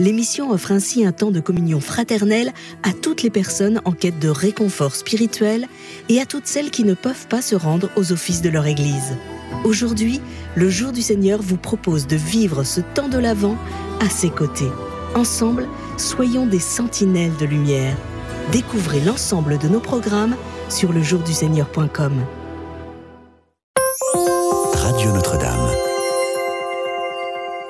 L'émission offre ainsi un temps de communion fraternelle à toutes les personnes en quête de réconfort spirituel et à toutes celles qui ne peuvent pas se rendre aux offices de leur Église. Aujourd'hui, le Jour du Seigneur vous propose de vivre ce temps de l'Avent à ses côtés. Ensemble, soyons des sentinelles de lumière. Découvrez l'ensemble de nos programmes sur lejourduseigneur.com.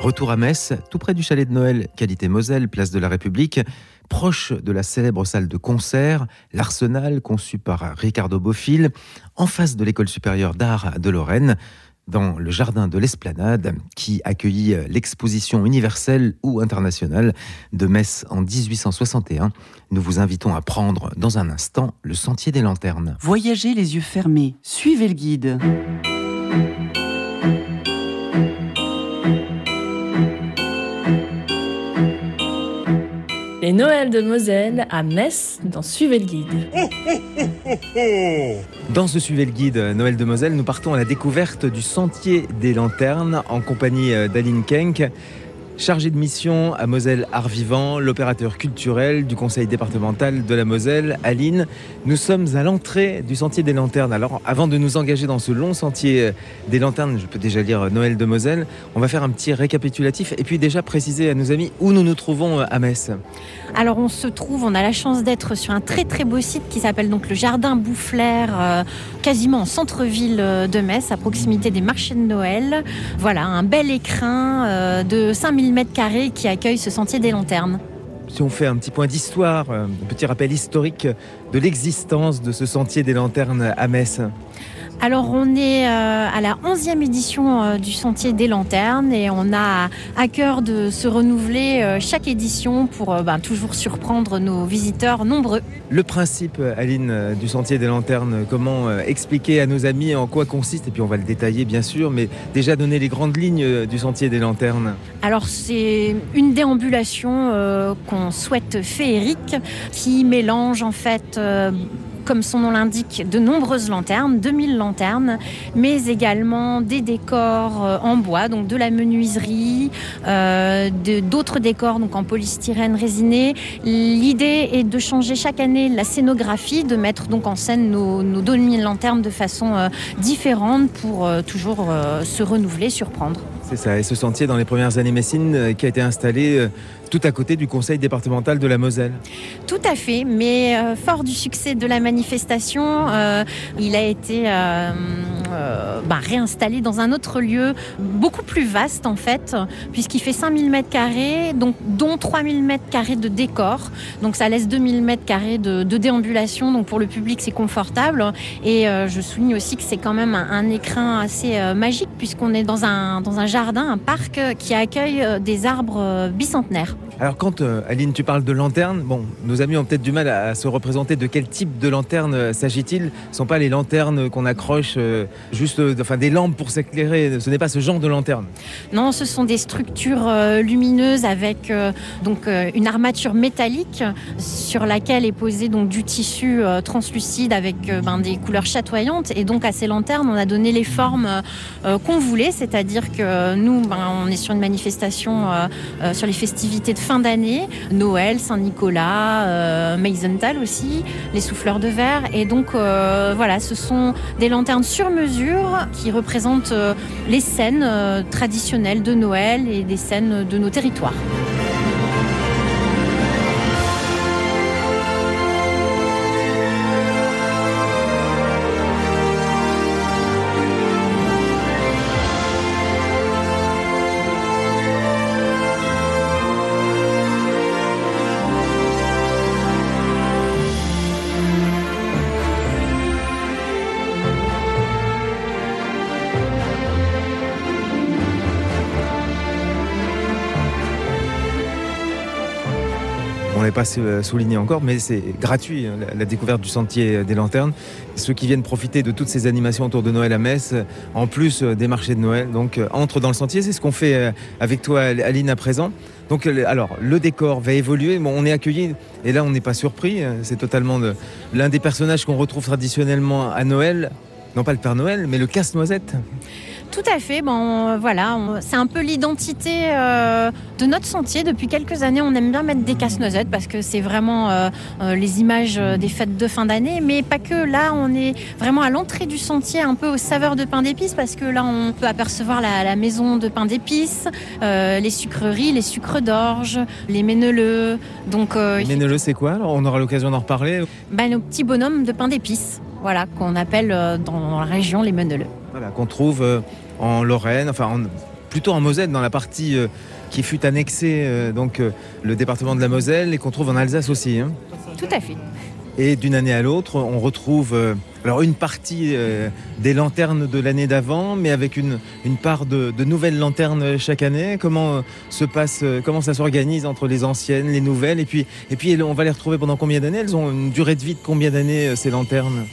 Retour à Metz, tout près du chalet de Noël, qualité Moselle, place de la République, proche de la célèbre salle de concert, l'Arsenal, conçu par Ricardo Bofill, en face de l'école supérieure d'art de Lorraine, dans le jardin de l'Esplanade, qui accueillit l'exposition universelle ou internationale de Metz en 1861. Nous vous invitons à prendre dans un instant le sentier des lanternes. Voyagez les yeux fermés, suivez le guide. Les Noëls de Moselle à Metz dans Suivez le guide. Dans ce Suivez le guide Noël de Moselle, nous partons à la découverte du Sentier des Lanternes en compagnie d'Aline Kenk, chargée de mission à Moselle Art Vivant, l'opérateur culturel du conseil départemental de la Moselle. Aline, nous sommes à l'entrée du Sentier des Lanternes. Alors, avant de nous engager dans ce long Sentier des Lanternes, je peux déjà lire Noël de Moselle, on va faire un petit récapitulatif et puis déjà préciser à nos amis où nous nous trouvons à Metz. Alors on se trouve, on a la chance d'être sur un très très beau site qui s'appelle donc le Jardin Boufflers, euh, quasiment en centre-ville de Metz, à proximité des marchés de Noël. Voilà, un bel écrin euh, de 5000 mètres carrés qui accueille ce sentier des lanternes. Si on fait un petit point d'histoire, un petit rappel historique de l'existence de ce sentier des lanternes à Metz. Alors on est euh, à la 11e édition euh, du Sentier des Lanternes et on a à cœur de se renouveler euh, chaque édition pour ben, toujours surprendre nos visiteurs nombreux. Le principe, Aline, du Sentier des Lanternes, comment expliquer à nos amis en quoi consiste, et puis on va le détailler bien sûr, mais déjà donner les grandes lignes du Sentier des Lanternes Alors c'est une déambulation qu'on souhaite féerique qui mélange en fait comme son nom l'indique, de nombreuses lanternes, 2000 lanternes, mais également des décors euh, en bois, donc de la menuiserie, euh, d'autres décors donc en polystyrène résiné. L'idée est de changer chaque année la scénographie, de mettre donc en scène nos, nos 2000 lanternes de façon euh, différente pour toujours se renouveler, surprendre. C'est ça, et ce sentier dans les premières années Messines euh, qui a été installé tout à côté du conseil départemental de la Moselle. Tout à fait, mais euh, fort du succès de la manifestation, euh, il a été euh, bah, réinstallé dans un autre lieu beaucoup plus vaste en fait, puisqu'il fait 5000 mètres carrés, donc dont 3000 mètres carrés de décor. Donc ça laisse 2000 mètres carrés de, déambulation, donc pour le public c'est confortable. Et je souligne aussi que c'est quand même un, un écrin assez magique puisqu'on est dans un, dans un jardin, un parc qui accueille des arbres bicentenaires. Alors quand, euh, Aline, tu parles de lanterne, bon, nos amis ont peut-être du mal à, se représenter de quel type de lanterne euh, s'agit-il. Ce ne sont pas les lanternes qu'on accroche, euh, juste enfin, des lampes pour s'éclairer, ce n'est pas ce genre de lanterne. Non, ce sont des structures lumineuses avec donc une armature métallique sur laquelle est posé donc du tissu translucide avec ben, des couleurs chatoyantes. Et donc à ces lanternes, on a donné les formes qu'on voulait, c'est-à-dire que nous, ben, on est sur une manifestation sur les festivités de fin d'année, Noël, Saint-Nicolas, euh, aussi, les souffleurs de verre. Et donc euh, voilà, ce sont des lanternes sur mesure qui représentent euh, les scènes euh, traditionnelles de Noël et des scènes de nos territoires. Pas souligné encore, mais c'est gratuit, hein, la, la découverte du sentier des lanternes. Ceux qui viennent profiter de toutes ces animations autour de Noël à Metz, en plus euh, des marchés de Noël, donc euh, entrent dans le sentier. C'est ce qu'on fait euh, avec toi, Aline, à présent. Donc, alors, le décor va évoluer. Bon, on est accueilli, et là, on n'est pas surpris. euh, C'est totalement le- l'un des personnages qu'on retrouve traditionnellement à Noël. Non pas le Père Noël, mais le casse-noisette. Tout à fait. Bon, voilà, c'est un peu l'identité euh, de notre sentier. Depuis quelques années, on aime bien mettre des casse-noisettes parce que c'est vraiment euh, euh, les images des fêtes de fin d'année. Mais pas que. Là, on est vraiment à l'entrée du sentier, un peu aux saveurs de pain d'épices parce que là, on peut apercevoir la, la maison de pain d'épices, euh, les sucreries, les sucres d'orge, les méneleux. Donc, euh, Mais le c'est quoi? Alors On aura l'occasion d'en reparler. bah, nos petits bonhommes de pain d'épices. Voilà, qu'on appelle dans la région les meneleux. Voilà, qu'on trouve euh, en Lorraine, enfin en- plutôt en Moselle, dans la partie euh, qui fut annexée, euh, donc le département de la Moselle, et qu'on trouve en Alsace aussi. hein. Tout à fait. Et d'une année à l'autre, on retrouve euh, alors une partie euh, des lanternes de l'année d'avant, mais avec une, une part de, de nouvelles lanternes chaque année. Comment euh, se passe, comment ça s'organise entre les anciennes, les nouvelles, et puis et puis on va les retrouver pendant combien d'années? Elles ont une durée de vie de combien d'années ces lanternes?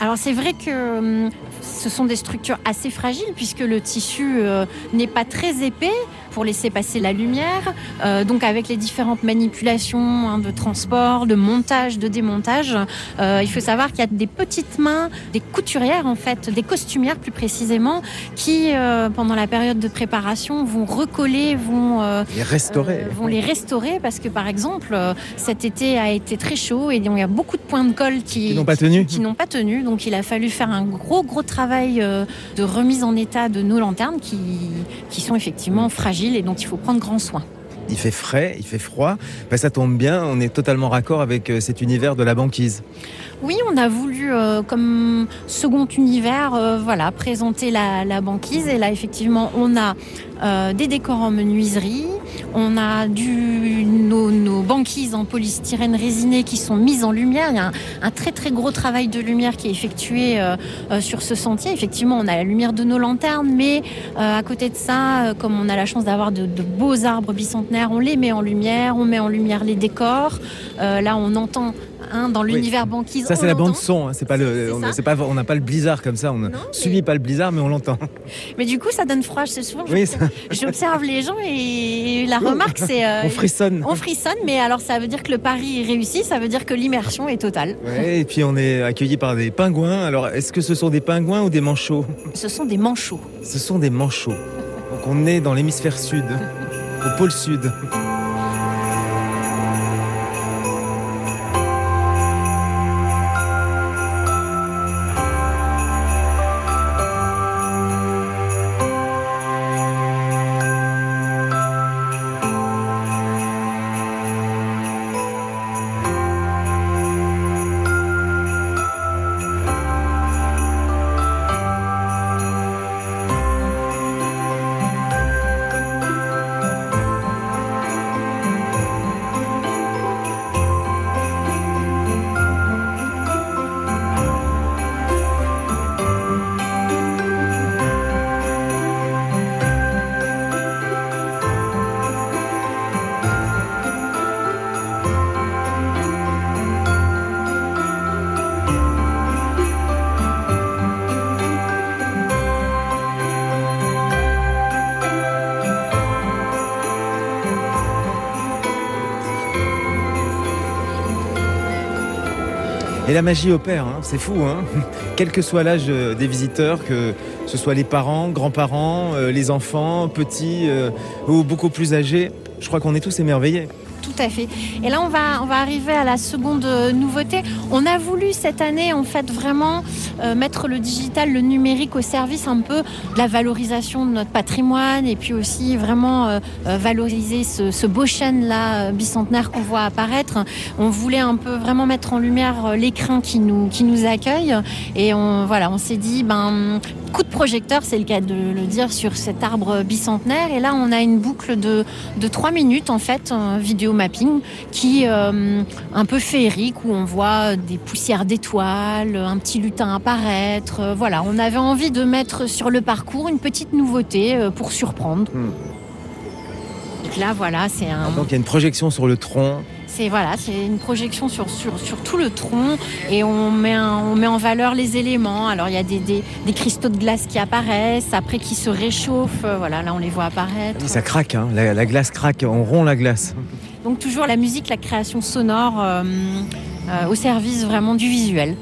Alors c'est vrai que hum, ce sont des structures assez fragiles puisque le tissu euh, n'est pas très épais pour laisser passer la lumière. Euh, donc avec les différentes manipulations hein, de transport, de montage, de démontage, euh, il faut savoir qu'il y a des petites mains, des couturières en fait, des costumières plus précisément, qui euh, pendant la période de préparation vont recoller, vont Les restaurer. vont les restaurer parce que par exemple cet été a été très chaud et donc il y a beaucoup de points de colle qui, Qui n'ont pas tenu. qui n'ont pas tenu donc il a fallu faire un gros gros travail de remise en état de nos lanternes qui, qui sont effectivement fragiles et dont il faut prendre grand soin. Il fait frais, il fait froid. Ben, ça tombe bien, on est totalement raccord avec euh, cet univers de la banquise. Oui, on a voulu, euh, comme second univers, euh, voilà, présenter la, la banquise. Et là, effectivement, on a euh, des décors en menuiserie, on a du, nos, nos banquises en polystyrène résiné qui sont mises en lumière. Il y a un, un très très gros travail de lumière qui est effectué euh, euh, sur ce sentier. Effectivement, on a la lumière de nos lanternes, mais à côté de ça, comme on a la chance d'avoir de, de beaux arbres bicentenaires, on les met en lumière, on met en lumière les décors. Là, on entend hein, dans l'univers banquise. Ça, c'est la bande son. hein, C'est pas le, on ça. c'est pas, on n'a pas le blizzard comme ça. On ne subit pas le blizzard, mais on l'entend. Mais du coup, ça donne froid. C'est souvent, Oui, j'observe- j'observe les gens et la remarque, c'est. euh, On frissonne. On frissonne, mais alors ça veut dire que le pari est réussi, ça veut dire que l'immersion est totale. Ouais, et puis on est accueilli par des pingouins. Alors, est-ce que ce sont des pingouins ou des manchots? Ce sont des manchots. Ce sont des manchots. Donc on est dans l'hémisphère sud, au pôle sud. Et la magie opère, hein, c'est fou. Hein Quel que soit l'âge euh, des visiteurs, que ce soit les parents, grands-parents, euh, les enfants, petits euh, ou beaucoup plus âgés, je crois qu'on est tous émerveillés. Et là, on va, on va arriver à la seconde euh, nouveauté. On a voulu cette année, en fait, vraiment euh, mettre le digital, le numérique au service un peu de la valorisation de notre patrimoine et puis aussi vraiment euh, valoriser ce, beau chêne-là bicentenaire qu'on voit apparaître. On voulait un peu vraiment mettre en lumière l'écrin qui nous, qui nous accueille. Et voilà, on s'est dit, ben, coup de projecteur, c'est le cas de le dire, sur cet arbre bicentenaire. Et là, on a une boucle de, de 3 minutes, en fait, un vidéo mapping, qui euh, un peu féerique, où on voit des poussières d'étoiles, un petit lutin apparaître. Euh, Voilà, on avait envie de mettre sur le parcours une petite nouveauté euh, pour surprendre. Donc là, voilà, c'est un. Donc il y a une projection sur le tronc. C'est voilà, c'est une projection sur, sur, sur tout le tronc et on met, un- on met en valeur les éléments. Alors il y a des, des, des cristaux de glace qui apparaissent, après qui se réchauffent. Euh, Voilà, là on les voit apparaître. Ça craque, hein. la, la glace craque, on rompt la glace. Donc toujours la musique, la création sonore euh, euh, au service vraiment du visuel.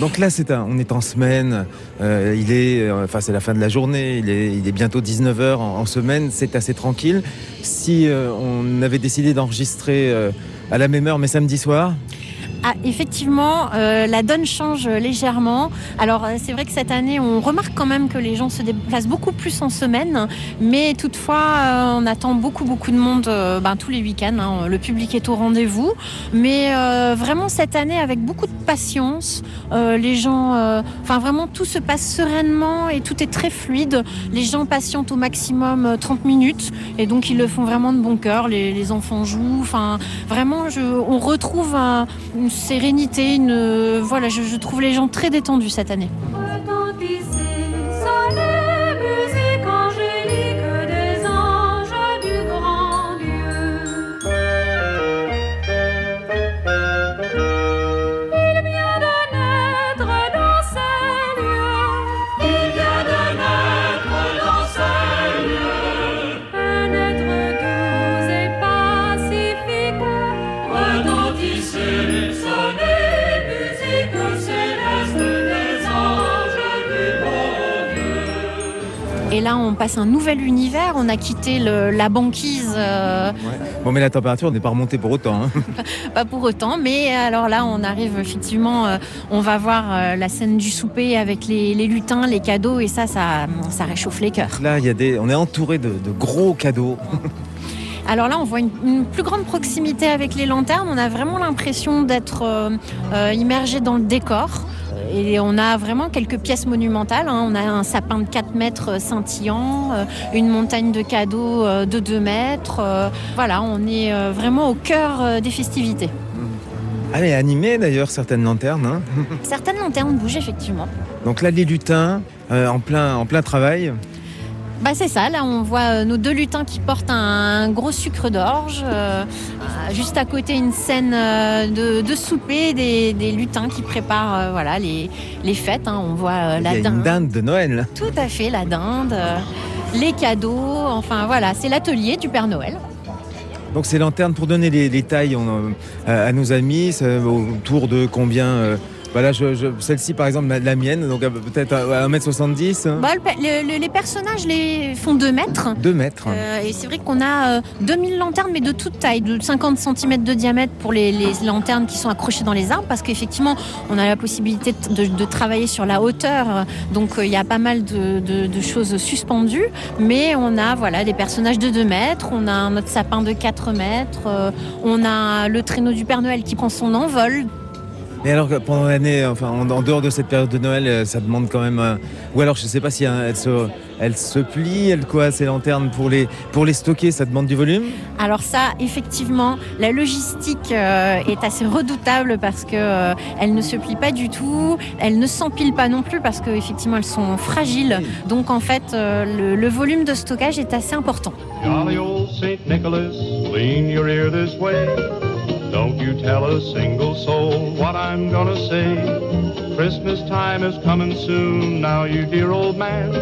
Donc là, c'est un- on est en semaine, euh, il est, euh, enfin c'est la fin de la journée, il est, bientôt 19h en, en semaine, c'est assez tranquille. Si euh, on avait décidé d'enregistrer à la même heure, mais samedi soir, Ah, effectivement, euh, la donne change légèrement. Alors, euh, c'est vrai que cette année, on remarque quand même que les gens se déplacent beaucoup plus en semaine, mais toutefois, euh, on attend beaucoup, beaucoup de monde ben, tous les week-ends. hein. Le public est au rendez-vous, mais vraiment cette année, avec beaucoup de patience, les gens, enfin vraiment, tout se passe sereinement et tout est très fluide. Les gens patientent au maximum euh, 30 minutes et donc ils le font vraiment de bon cœur. Les, enfants jouent, enfin vraiment, on retrouve un- sérénité, une voilà, je, je trouve les gens très détendus cette année. On passe un nouvel univers. On a quitté le- la banquise, euh, bon mais la température n'est pas remontée pour autant. hein. pas pour autant, mais alors là, on arrive effectivement. euh, on va voir euh, la scène du souper avec les, les lutins, les cadeaux, et ça, ça, ça réchauffe les cœurs. Là, il y a des, on est entouré de, de gros cadeaux. Alors là, on voit une, une plus grande proximité avec les lanternes. On a vraiment l'impression d'être euh, euh, immergé dans le décor. Et on a vraiment quelques pièces monumentales. hein. On a un sapin de 4 mètres scintillant, euh, une montagne de cadeaux euh, de 2 mètres. euh, Voilà, on est euh, vraiment au cœur euh, des festivités. Ah mais animé d'ailleurs certaines lanternes. hein. Certaines lanternes bougent effectivement. Donc là, les lutins euh, en plein, en plein travail. Bah c'est ça, là on voit euh, nos deux lutins qui portent un, gros sucre d'orge. euh, juste à côté une scène euh, de, de souper, des, des lutins qui préparent euh, voilà, les, les fêtes. hein. On voit euh, Il y la a une dinde. dinde de Noël. Tout à fait, la dinde, les cadeaux, enfin voilà, c'est l'atelier du Père Noël. Donc ces lanternes, pour donner les, euh, à nos amis, autour de combien voilà, je, je- celle-ci par exemple, la mienne, donc euh, peut-être à 1m70 hein. Bah, le le- les personnages les font 2 mètres. 2 mètres. Euh, et c'est vrai qu'on a euh, 2000 lanternes, mais de toute taille, de 50 cm de diamètre pour les, les lanternes qui sont accrochées dans les arbres, parce qu'effectivement, on a la possibilité de, de travailler sur la hauteur, donc euh, il y a pas mal de, de- choses suspendues, mais on a voilà des personnages de 2 mètres, on a notre sapin de 4 mètres, on a le traîneau du Père Noël qui prend son envol. Et alors que pendant l'année, enfin en, en dehors de cette période de Noël, euh, ça demande quand même. euh, ou alors je sais pas si hein, elle se, elle se plie, elle quoi, ces lanternes pour les, pour les stocker, ça demande du volume? Alors ça, effectivement, la logistique euh, est assez redoutable parce que euh, elle ne se plie pas du tout, elle ne s'empile pas non plus parce que effectivement elles sont fragiles. Donc en fait, euh, le, le volume de stockage est assez important. Jolly old St. Nicholas, lean your ear this way. Don't you tell a single soul what I'm gonna say. Christmas time is coming soon, now you dear old man.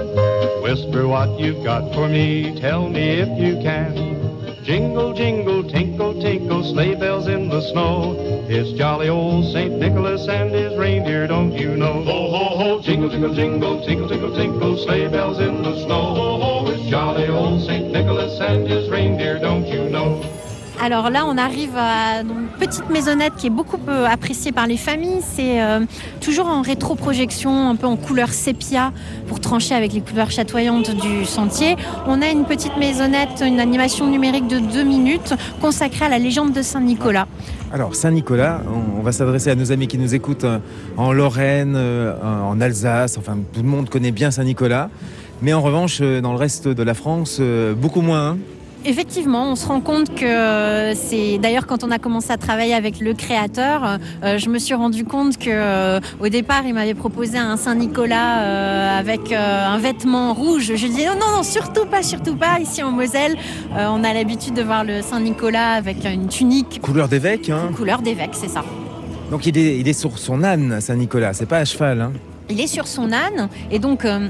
Whisper what you've got for me, tell me if you can. Jingle, jingle, tinkle, tinkle, sleigh bells in the snow. It's jolly old St. Nicholas and his reindeer, don't you know? Ho, ho, ho, jingle, jingle, jingle, tinkle, tinkle, tinkle, sleigh bells in the snow. Ho, ho, it's jolly old St. Nicholas and his reindeer, don't you know? Alors là, on arrive à une petite maisonnette qui est beaucoup appréciée par les familles. C'est euh, toujours en rétroprojection, un peu en couleur sépia pour trancher avec les couleurs chatoyantes du sentier. On a une petite maisonnette, une animation numérique de deux minutes consacrée à la légende de Saint-Nicolas. Alors, Saint-Nicolas, on, on va s'adresser à nos amis qui nous écoutent euh, en Lorraine, euh, en Alsace, enfin, tout le monde connaît bien Saint-Nicolas. Mais en revanche, dans le reste de la France, beaucoup moins. Effectivement, on se rend compte que c'est d'ailleurs quand on a commencé à travailler avec le créateur, euh, je me suis rendu compte que euh, au départ il m'avait proposé un Saint-Nicolas euh, avec euh, un vêtement rouge. Je lui dis non non non surtout pas surtout pas ici en Moselle. euh, on a l'habitude de voir le Saint-Nicolas avec une tunique Couleur d'évêque. hein. couleur d'évêque, c'est ça. Donc, il est, il est sur son âne, Saint-Nicolas. C'est pas à cheval. hein. Il est sur son âne et donc euh,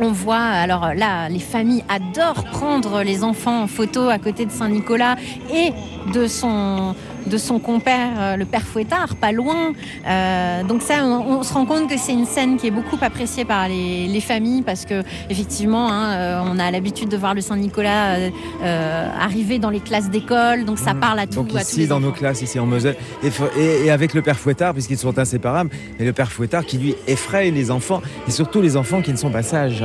on voit, alors là, les familles adorent prendre les enfants en photo à côté de Saint-Nicolas et de son, de son compère, euh, le père Fouettard, pas loin. Euh, donc ça, on, on se rend compte que c'est une scène qui est beaucoup appréciée par les, les familles parce que effectivement, hein, euh, on a l'habitude de voir le Saint-Nicolas euh, arriver dans les classes d'école, donc ça parle à tout. Donc à tous ici, les dans enfants. nos classes, ici en Moselle, et, f- et- et avec le père Fouettard, puisqu'ils sont inséparables, et le père Fouettard qui lui effraie les enfants, et surtout les enfants qui ne sont pas sages.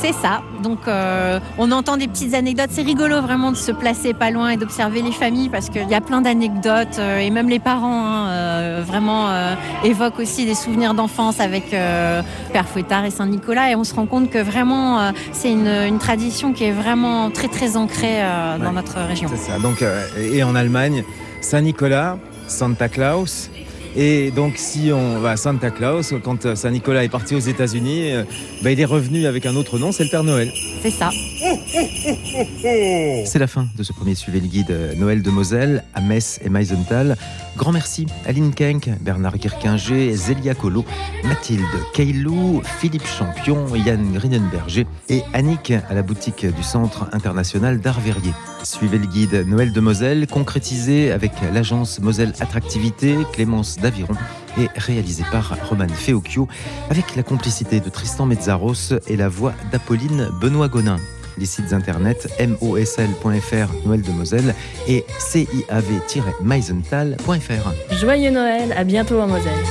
C'est ça. Donc, euh, on entend des petites anecdotes. C'est rigolo vraiment de se placer pas loin et d'observer les familles parce qu'il y a plein d'anecdotes euh, et même les parents hein, euh, vraiment euh, évoquent aussi des souvenirs d'enfance avec Père Fouettard et Saint-Nicolas. Et on se rend compte que vraiment, c'est une, une tradition qui est vraiment très très ancrée dans Ouais. notre région. C'est ça. Donc, et en Allemagne, Saint-Nicolas, Santa Claus. Et donc, si on va à Santa Claus, quand euh, Saint-Nicolas est parti aux États-Unis, euh, bah, il est revenu avec un autre nom, c'est le Père Noël. C'est ça. C'est la fin de ce premier Suivez le guide euh, Noël de Moselle à Metz et Meisenthal. Grand merci à Aline Kenk, Bernard Guirquinger, Zélia Colo, Mathilde Keilou, Philippe Champion, Yann Grinenberger et Annick à la boutique du Centre international d'art verrier. Suivez le guide Noël de Moselle, concrétisé avec l'agence Moselle Attractivité, Clémence Daviron et réalisé par Roman Feocchio avec la complicité de Tristan Mezzaros et la voix d'Apolline Benoît Gonin. Les sites internet mosl.fr Noël de Moselle et ciav-meisenthal.fr. Joyeux Noël, à bientôt en Moselle.